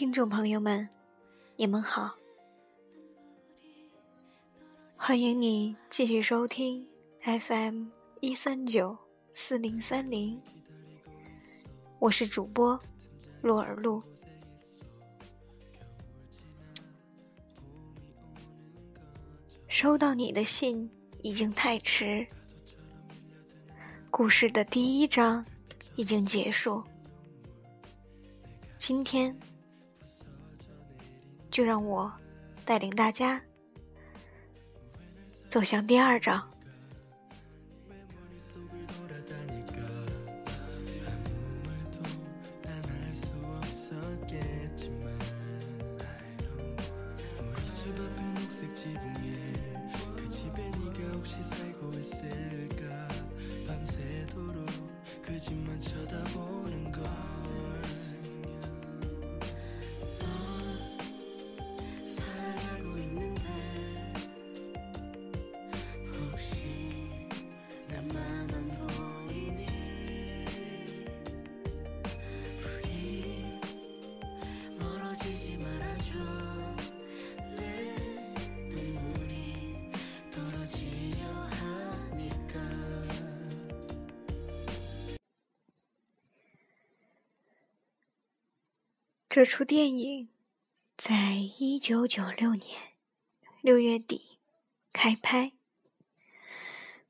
听众朋友们，你们好，欢迎你继续收听 FM 一三九四零三零，我是主播洛尔露。收到你的信已经太迟，故事的第一章已经结束，今天。就让我带领大家走向第二章。这出电影在一九九六年六月底开拍。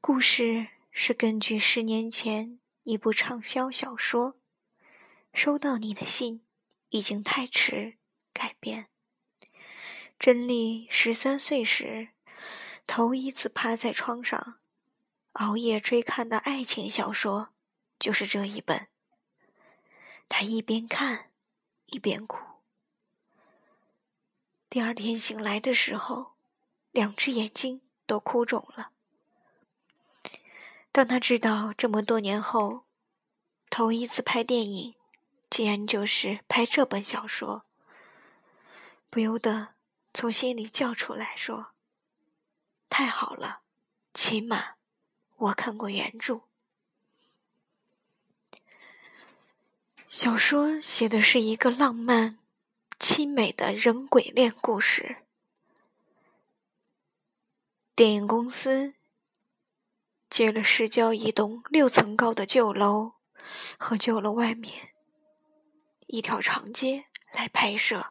故事是根据十年前一部畅销小说《收到你的信已经太迟》改编。真丽十三岁时头一次趴在窗上熬夜追看的爱情小说，就是这一本。她一边看。一边哭。第二天醒来的时候，两只眼睛都哭肿了。当他知道这么多年后，头一次拍电影，竟然就是拍这本小说，不由得从心里叫出来说：“太好了，起码我看过原著。”小说写的是一个浪漫、凄美的人鬼恋故事。电影公司借了市郊一栋六层高的旧楼和旧楼外面一条长街来拍摄。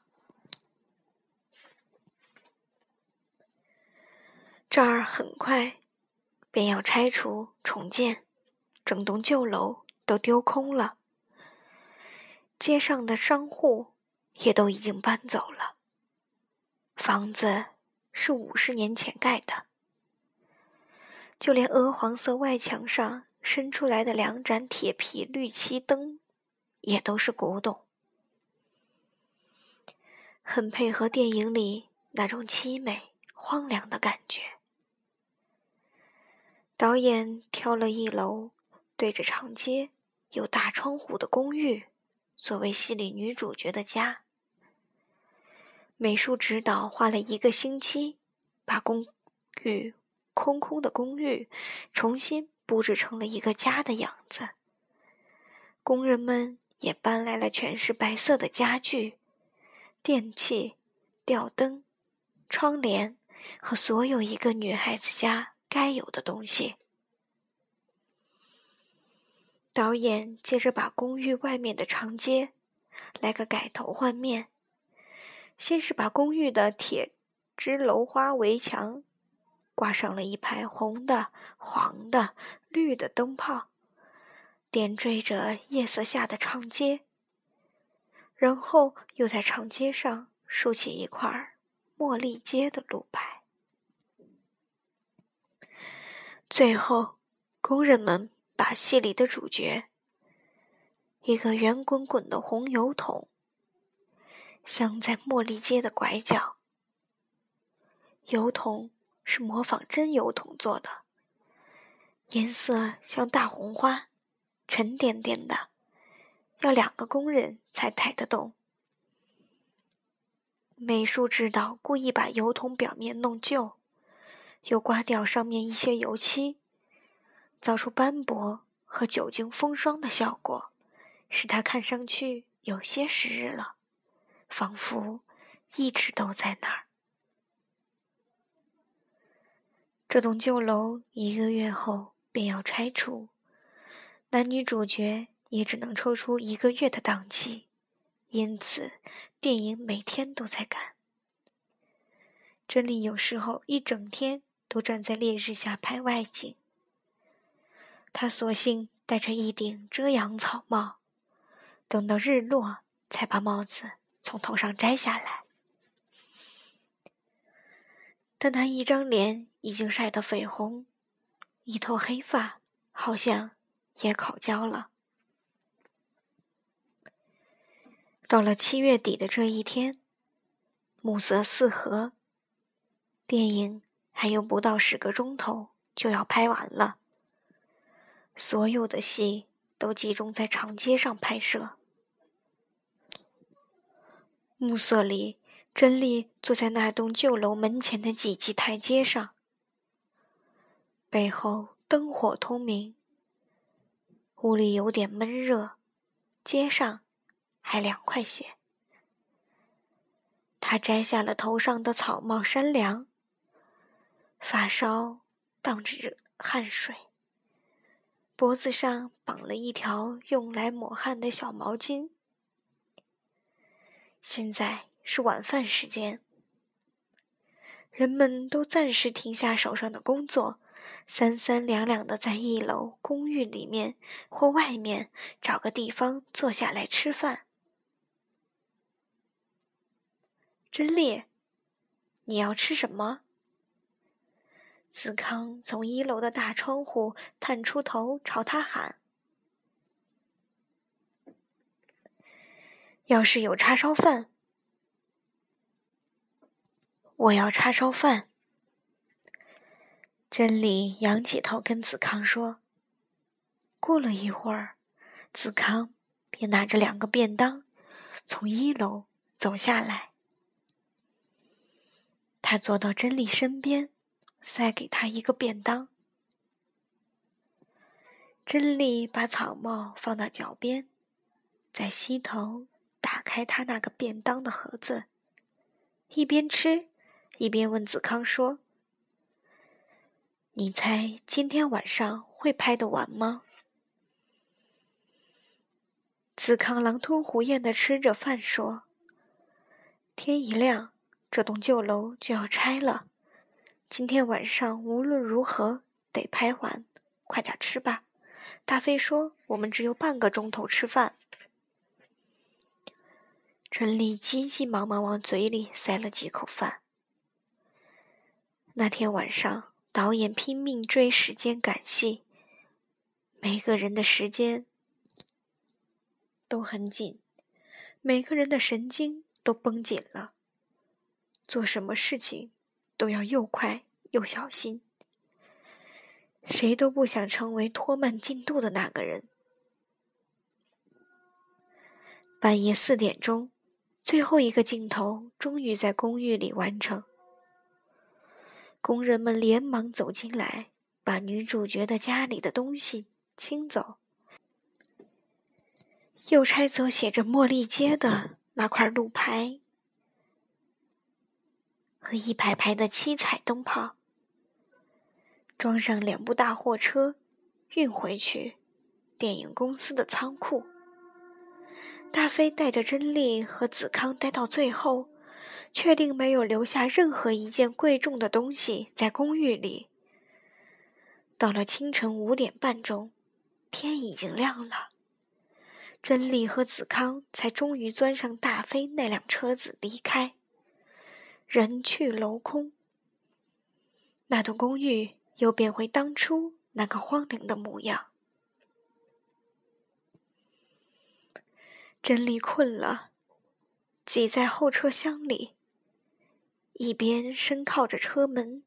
这儿很快便要拆除重建，整栋旧楼都丢空了。街上的商户也都已经搬走了。房子是五十年前盖的，就连鹅黄色外墙上伸出来的两盏铁皮绿漆灯，也都是古董，很配合电影里那种凄美荒凉的感觉。导演挑了一楼对着长街、有大窗户的公寓。作为戏里女主角的家，美术指导花了一个星期，把公寓空空的公寓重新布置成了一个家的样子。工人们也搬来了全是白色的家具、电器、吊灯、窗帘和所有一个女孩子家该有的东西。导演接着把公寓外面的长街来个改头换面，先是把公寓的铁枝楼花围墙挂上了一排红的、黄的、绿的灯泡，点缀着夜色下的长街，然后又在长街上竖起一块茉莉街的路牌，最后工人们。把戏里的主角，一个圆滚滚的红油桶，镶在茉莉街的拐角。油桶是模仿真油桶做的，颜色像大红花，沉甸甸的，要两个工人才抬得动。美术指导故意把油桶表面弄旧，又刮掉上面一些油漆。造出斑驳和久经风霜的效果，使它看上去有些时日了，仿佛一直都在那儿。这栋旧楼一个月后便要拆除，男女主角也只能抽出一个月的档期，因此电影每天都在赶。真理有时候一整天都站在烈日下拍外景，他索性戴着一顶遮阳草帽，等到日落才把帽子从头上摘下来。但他一张脸已经晒得绯红，一头黑发好像也烤焦了。到了七月底的这一天，暮色四合，电影还有不到十个钟头就要拍完了。所有的戏都集中在长街上拍摄，暮色里。真丽坐在那栋旧楼门前的几级台阶上，背后灯火通明，屋里有点闷热，街上还凉快些。他摘下了头上的草帽扇凉，发梢荡着汗水，脖子上绑了一条用来抹汗的小毛巾。现在。是晚饭时间，人们都暂时停下手上的工作，三三两两的在一楼公寓里面或外面找个地方坐下来吃饭。真烈，你要吃什么？子康从一楼的大窗户探出头朝他喊：“要是有叉烧饭。”我要叉烧饭。真理仰起头跟子康说。过了一会儿，子康便拿着两个便当从一楼走下来。他坐到真理身边，塞给他一个便当。真理把草帽放到脚边，在膝头打开他那个便当的盒子，一边吃。一边问子康说：“你猜今天晚上会拍得完吗？”子康狼吞虎咽的吃着饭说：“天一亮，这栋旧楼就要拆了。今天晚上无论如何得拍完，快点吃吧。”大飞说：“我们只有半个钟头吃饭。”陈丽急急忙忙往嘴里塞了几口饭。那天晚上，导演拼命追时间赶戏，每个人的时间都很紧，每个人的神经都绷紧了，做什么事情都要又快又小心，谁都不想成为拖慢进度的那个人。半夜四点钟，最后一个镜头终于在公寓里完成。工人们连忙走进来，把女主角的家里的东西清走，又拆走写着“茉莉街”的那块路牌和一排排的七彩灯泡，装上两部大货车，运回去电影公司的仓库。大飞带着真丽和子康待到最后。确定没有留下任何一件贵重的东西在公寓里。到了清晨五点半钟，天已经亮了，真理和子康才终于钻上大飞那辆车子离开。人去楼空，那栋公寓又变回当初那个荒凉的模样。珍妮困了，挤在后车厢里。一边身靠着车门，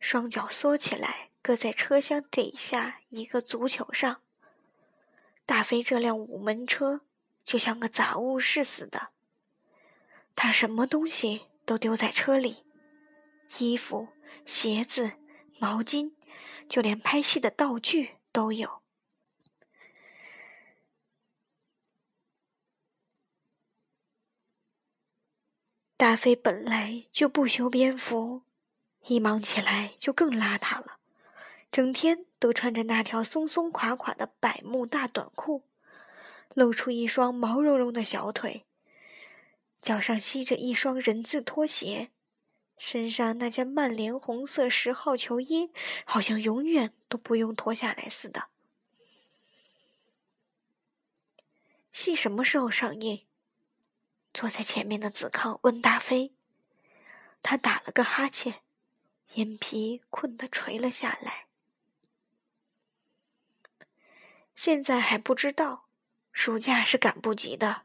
双脚缩起来，搁在车厢底下一个足球上。大飞这辆五门车就像个杂物室似的，他什么东西都丢在车里，衣服、鞋子、毛巾，就连拍戏的道具都有。大飞本来就不修边幅，一忙起来就更邋遢了，整天都穿着那条松松垮垮的百慕大短裤，露出一双毛茸茸的小腿，脚上吸着一双人字拖鞋，身上那件曼联红色十号球衣好像永远都不用脱下来似的。戏什么时候上映？坐在前面的子康问大飞，他打了个哈欠，眼皮困得垂了下来。现在还不知道，暑假是赶不及的，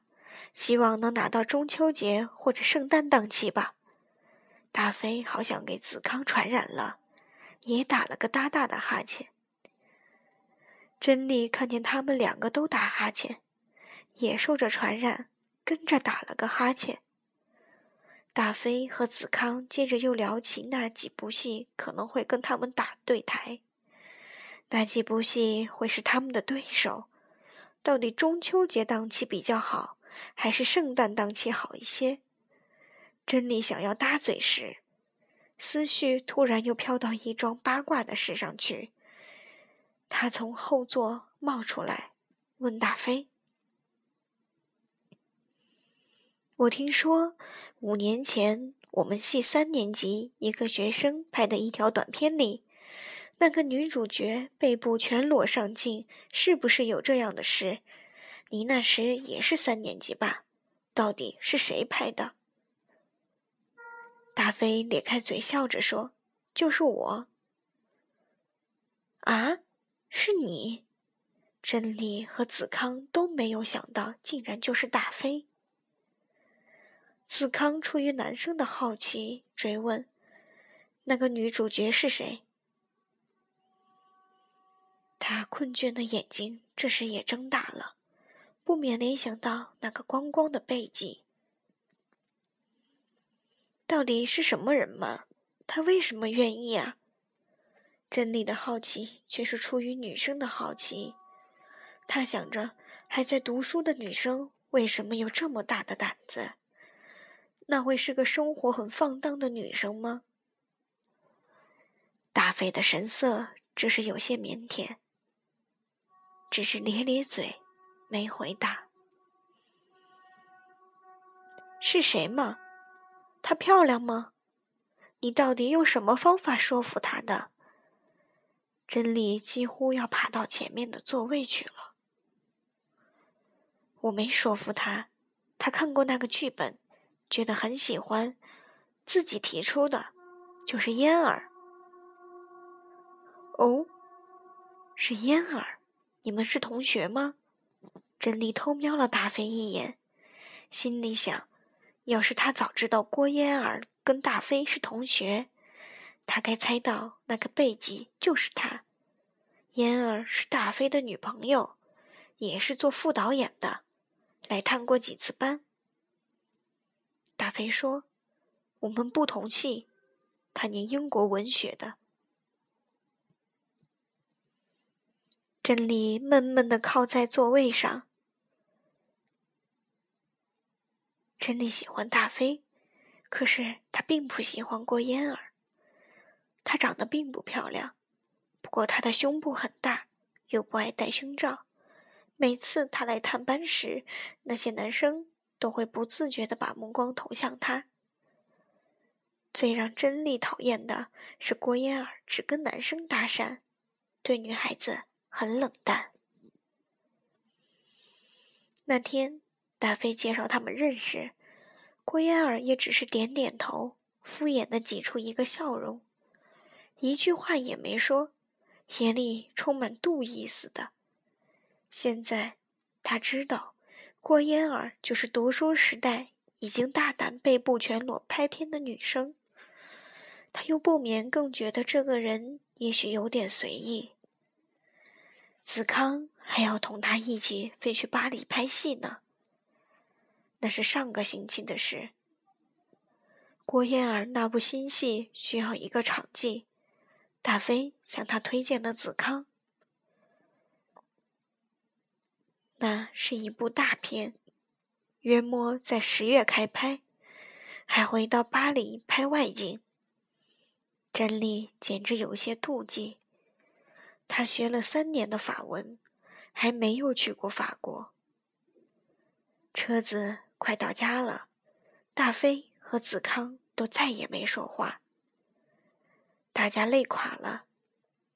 希望能拿到中秋节或者圣诞档期吧。大飞好像给子康传染了，也打了个大大的哈欠。珍妮看见他们两个都打哈欠，也受着传染。跟着打了个哈欠。大飞和子康接着又聊起那几部戏可能会跟他们打对台，那几部戏会是他们的对手。到底中秋节档期比较好，还是圣诞档期好一些？珍妮想要搭嘴时，思绪突然又飘到一桩八卦的事上去。他从后座冒出来，问大飞。我听说，五年前我们系三年级一个学生拍的一条短片里，那个女主角背部全裸上镜，是不是有这样的事？你那时也是三年级吧？到底是谁拍的？大飞咧开嘴笑着说：“就是我。”啊，是你？真理和子康都没有想到，竟然就是大飞。子康出于男生的好奇追问：“那个女主角是谁？”他困倦的眼睛这时也睁大了，不免联想到那个光光的背脊。到底是什么人嘛？他为什么愿意啊？真理的好奇却是出于女生的好奇。他想着，还在读书的女生为什么有这么大的胆子？那会是个生活很放荡的女生吗？大飞的神色只是有些腼腆，只是咧咧嘴，没回答。是谁吗？她漂亮吗？你到底用什么方法说服她的？真理几乎要爬到前面的座位去了。我没说服她，她看过那个剧本。觉得很喜欢，自己提出的，就是嫣儿。哦，是嫣儿，你们是同学吗？真理偷瞄了大飞一眼，心里想：要是他早知道郭嫣儿跟大飞是同学，他该猜到那个背脊就是他。嫣儿是大飞的女朋友，也是做副导演的，来探过几次班。大飞说：“我们不同系，他念英国文学的。”真理闷闷的靠在座位上。真理喜欢大飞，可是他并不喜欢郭嫣儿。她长得并不漂亮，不过她的胸部很大，又不爱戴胸罩。每次她来探班时，那些男生。都会不自觉的把目光投向她。最让真丽讨厌的是郭嫣儿只跟男生搭讪，对女孩子很冷淡。那天大飞介绍他们认识，郭嫣儿也只是点点头，敷衍的挤出一个笑容，一句话也没说，眼里充满妒意似的。现在他知道。郭嫣儿就是读书时代已经大胆背部全裸拍片的女生，他又不免更觉得这个人也许有点随意。子康还要同他一起飞去巴黎拍戏呢，那是上个星期的事。郭燕儿那部新戏需要一个场记，大飞向他推荐了子康。那是一部大片，约莫在十月开拍，还回到巴黎拍外景。珍丽简直有些妒忌。她学了三年的法文，还没有去过法国。车子快到家了，大飞和子康都再也没说话。大家累垮了，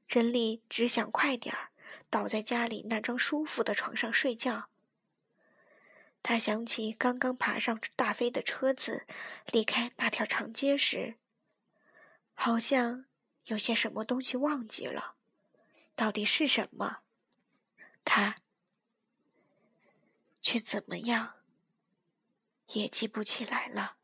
珍丽只想快点儿倒在家里那张舒服的床上睡觉。他想起刚刚爬上大飞的车子，离开那条长街时。好像有些什么东西忘记了，到底是什么？他却怎么样也记不起来了。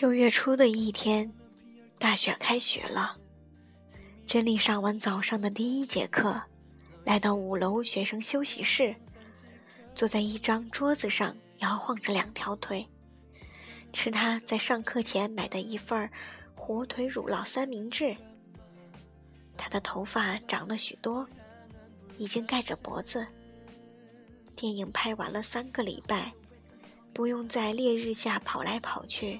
九月初的一天，大学开学了。珍妮上完早上的第一节课，来到五楼学生休息室，坐在一张桌子上，摇晃着两条腿，吃他在上课前买的一份火腿乳酪三明治。他的头发长了许多，已经盖着脖子。电影拍完了三个礼拜，不用在烈日下跑来跑去。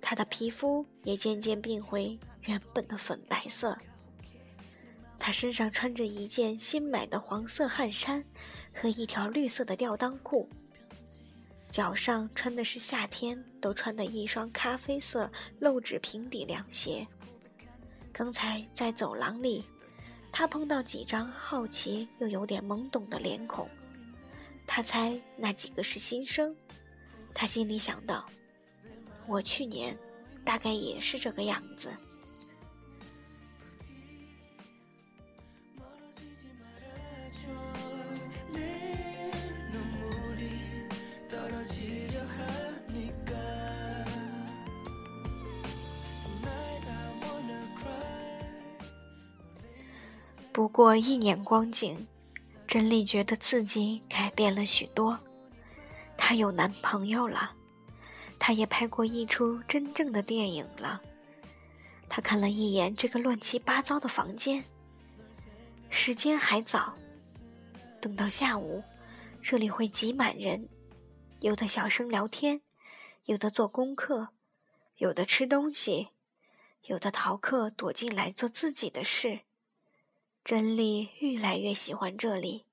他的皮肤也渐渐变回原本的粉白色。他身上穿着一件新买的黄色汗衫和一条绿色的吊裆裤，脚上穿的是夏天都穿的一双咖啡色露趾平底凉鞋。刚才在走廊里，他碰到几张好奇又有点懵懂的脸孔，他猜那几个是新生。他心里想到。我去年大概也是这个样子。不过一年光景，珍丽觉得自己改变了许多。她有男朋友了。他也拍过一出真正的电影了。他看了一眼这个乱七八糟的房间。时间还早，等到下午，这里会挤满人，有的小声聊天，有的做功课，有的吃东西，有的逃课躲进来做自己的事。珍丽越来越喜欢这里。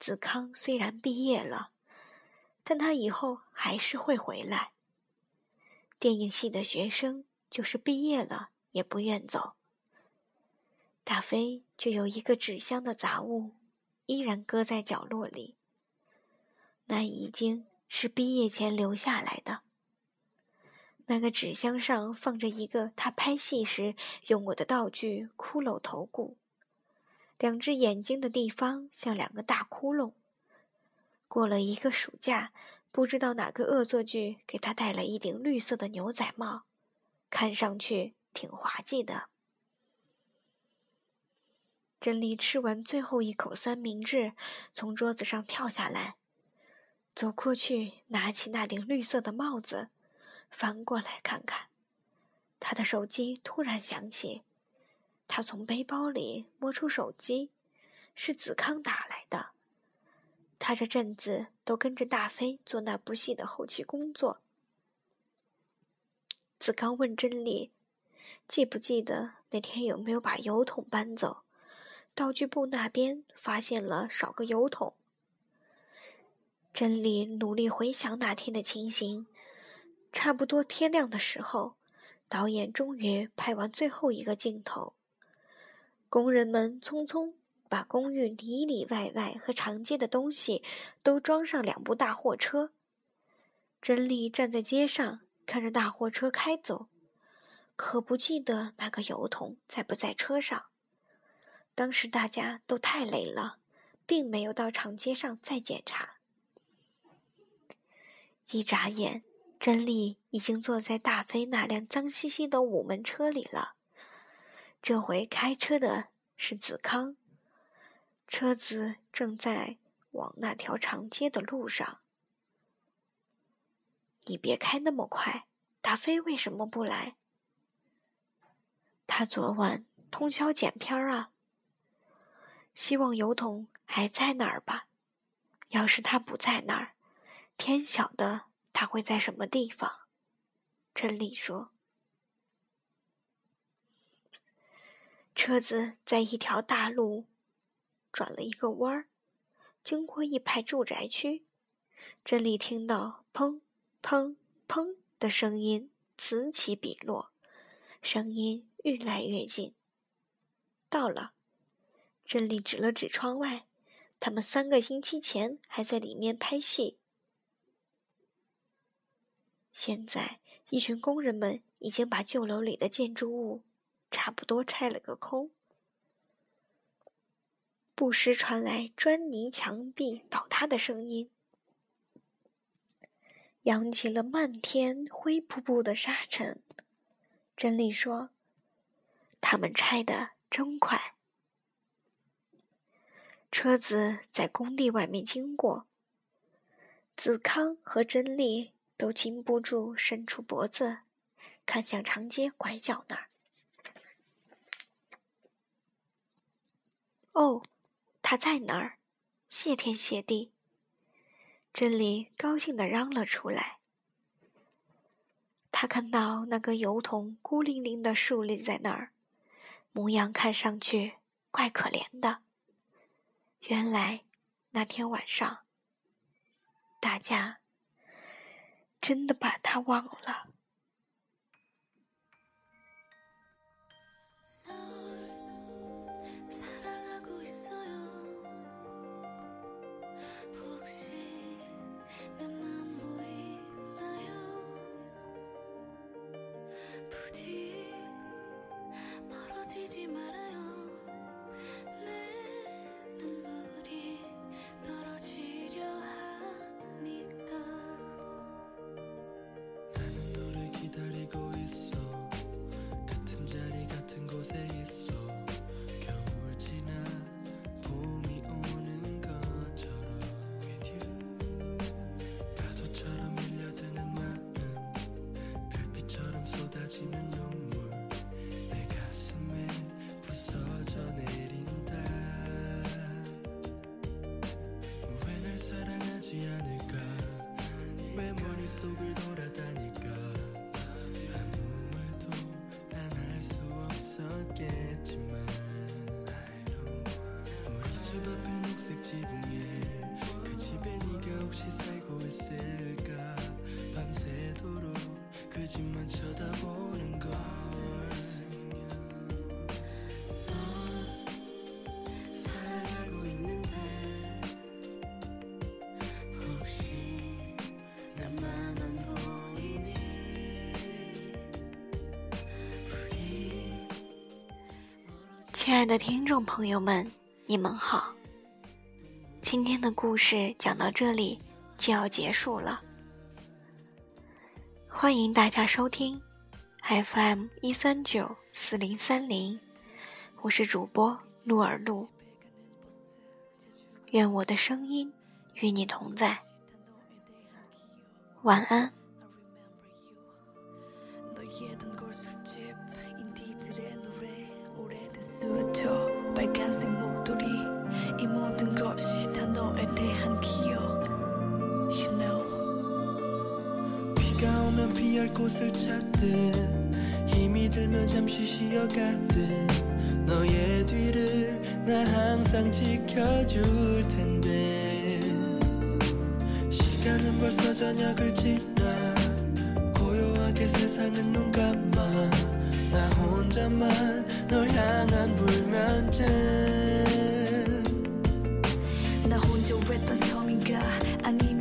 子康虽然毕业了。但他以后还是会回来。电影系的学生就是毕业了也不愿走。大飞就有一个纸箱的杂物，依然搁在角落里。那已经是毕业前留下来的。那个纸箱上放着一个他拍戏时用过的道具——骷髅头骨，两只眼睛的地方像两个大窟窿。过了一个暑假，不知道哪个恶作剧给他戴了一顶绿色的牛仔帽，看上去挺滑稽的。珍妮吃完最后一口三明治，从桌子上跳下来，走过去拿起那顶绿色的帽子，翻过来看看。他的手机突然响起，他从背包里摸出手机，是子康打来的。他这阵子都跟着大飞做那部戏的后期工作。子刚问真理：“记不记得那天有没有把油桶搬走？道具部那边发现了少个油桶。”真理努力回想那天的情形。差不多天亮的时候，导演终于拍完最后一个镜头，工人们匆匆。把公寓里里外外和长街的东西都装上两部大货车。珍丽站在街上看着大货车开走，可不记得那个油桶在不在车上。当时大家都太累了，并没有到长街上再检查。一眨眼，真理已经坐在大飞那辆脏兮兮的五门车里了。这回开车的是子康，车子正在往那条长街的路上。你别开那么快，达飞为什么不来？他昨晚通宵剪片儿啊。希望油桶还在那儿吧。要是他不在那儿，天晓得他会在什么地方。真理说。车子在一条大路转了一个弯儿，经过一排住宅区。真理听到砰砰砰的声音此起彼落，声音越来越近。到了，真理指了指窗外，他们三个星期前还在里面拍戏。现在，一群工人们已经把旧楼里的建筑物。差不多拆了个空，不时传来砖泥墙壁倒塌的声音，扬起了漫天灰扑扑的沙尘。真理说：“他们拆的真快。”车子在工地外面经过，子康和真理都禁不住伸出脖子，看向长街拐角那儿。哦，他在哪儿？谢天谢地！真理高兴地嚷了出来。他看到那个油桶孤零零地竖立在那儿，模样看上去怪可怜的。原来那天晚上，大家真的把他忘了。情人亲爱的听众朋友们，你们好。今天的故事讲到这里就要结束了，欢迎大家收听 FM 一三九四零三零，我是主播鹿儿鹿，愿我的声音与你同在，晚安。 빨간색 목도리 이 모든 것이 다 너에 대한 기억. You know. 비가 오면 피할 곳을 찾듯 힘이 들면 잠시 쉬어가듯 너의 뒤를 나 항상 지켜줄 텐데 시간은 벌써 저녁을 지나 고요하게 세상은 눈 감아 나 혼자만 널 향한 불면증. 나 혼자 외딴 섬인가? 아니면